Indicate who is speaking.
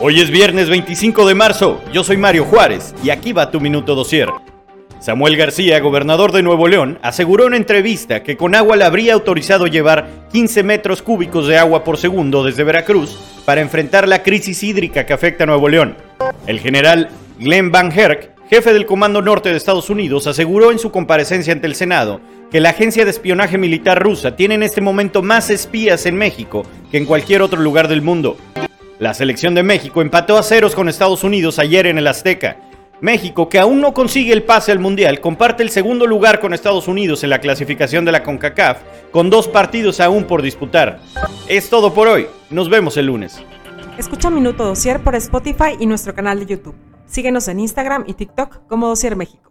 Speaker 1: Hoy es viernes 25 de marzo, yo soy Mario Juárez y aquí va tu minuto dosier. Samuel García, gobernador de Nuevo León, aseguró en entrevista que con agua le habría autorizado llevar 15 metros cúbicos de agua por segundo desde Veracruz para enfrentar la crisis hídrica que afecta a Nuevo León. El general Glenn Van Herk, jefe del Comando Norte de Estados Unidos, aseguró en su comparecencia ante el Senado que la agencia de espionaje militar rusa tiene en este momento más espías en México que en cualquier otro lugar del mundo. La selección de México empató a ceros con Estados Unidos ayer en el Azteca. México, que aún no consigue el pase al Mundial, comparte el segundo lugar con Estados Unidos en la clasificación de la CONCACAF, con dos partidos aún por disputar. Es todo por hoy. Nos vemos el lunes.
Speaker 2: Escucha Minuto Dosier por Spotify y nuestro canal de YouTube. Síguenos en Instagram y TikTok como Dosier México.